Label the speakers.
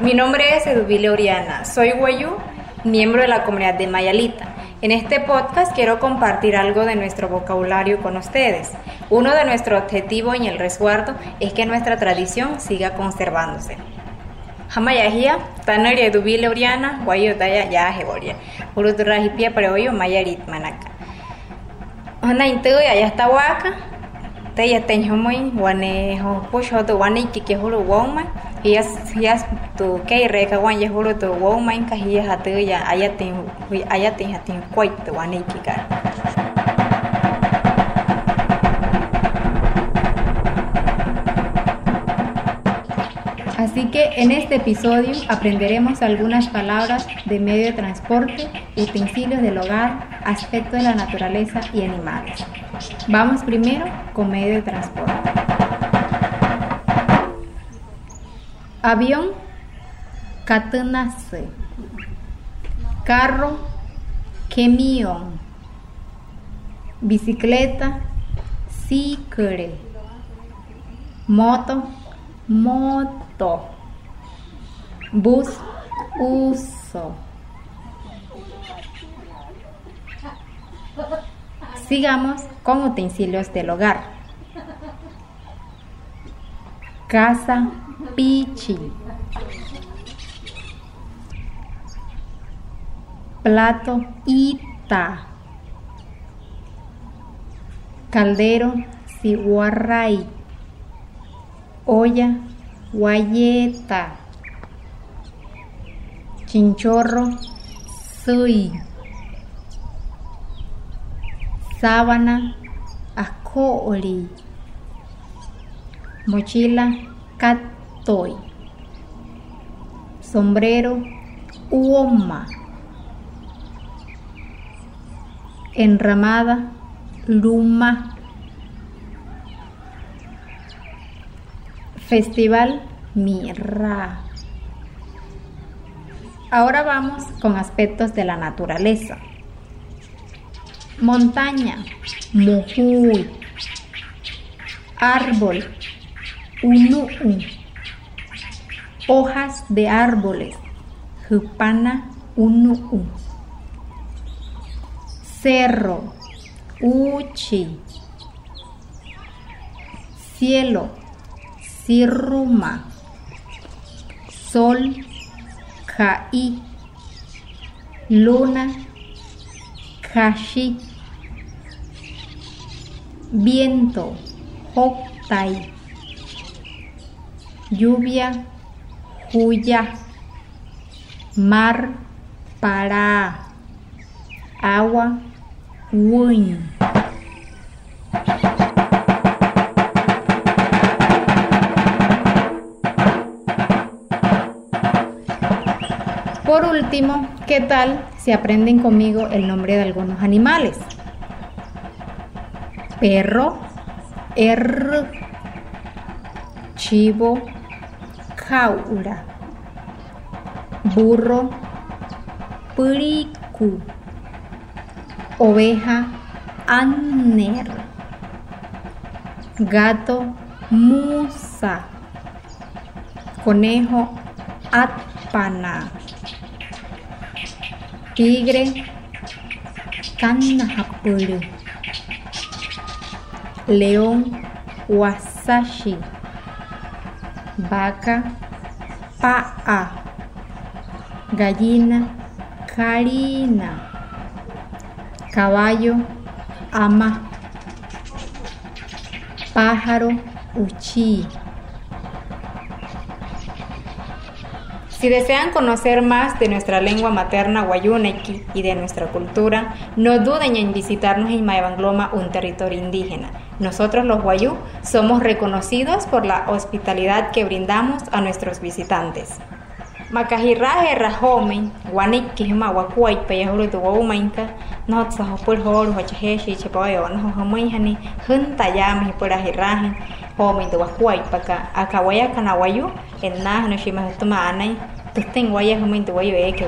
Speaker 1: Mi nombre es Eduvile Oriana, soy guayú, miembro de la comunidad de Mayalita. En este podcast quiero compartir algo de nuestro vocabulario con ustedes. Uno de nuestros objetivos en el resguardo es que nuestra tradición siga conservándose. Hamayahia, Tanaria Eduvile Oriana, guayu daya ya hegoria. Uruturahipia para hoyo mayarit manaka. Ona intu ya está waka, te ya tenho muy hias hias tu ke re ka wan ye hulu to woma in ka hiya hatu ya ayatin ayatin hatin kwait to wane ki ka Así que en este episodio aprenderemos algunas palabras de medio de transporte, utensilios del hogar, aspectos de la naturaleza y animales. Vamos primero con medio de transporte. Avión, catenase. Carro, camión. Bicicleta, cicle. Moto, moto. Bus, uso. Sigamos con utensilios del hogar. Casa, pichi. Plato, ita. Caldero, siguarray. Olla, guayeta. Chinchorro, sui sábana, ascooli, mochila, catoy, sombrero, uoma, enramada, luma, festival, mirra. Ahora vamos con aspectos de la naturaleza. Montaña, mohui, árbol, unu, hojas de árboles, jupana, unu, cerro, uchi, cielo, sirruma, sol, kai, luna, kashi, viento, hoktai, lluvia, huya, mar, para, agua, win. Por último, ¿qué tal si aprenden conmigo el nombre de algunos animales? perro, er, chivo, caura, burro, puricu, oveja, aner, gato, musa, conejo, atpana, tigre, canahapuru león, wasashi, vaca, pa'a, gallina, karina, caballo, ama, pájaro, uchi. Si desean conocer más de nuestra lengua materna guayúnequi y de nuestra cultura, no duden en visitarnos en Maevangloma, un territorio indígena. Nosotros los guayú somos reconocidos por la hospitalidad que brindamos a nuestros visitantes. Makahiraje rajome, guaniki hima wakuay payahuru tu waumainka, no tsahopur horu hachaheshi chepayo no homaihani, junta yami purahiraje, home tu wakuay paka, akawaya kanawayu, en nah no shimahtuma anay, tusten guaya homain tu wayo eke.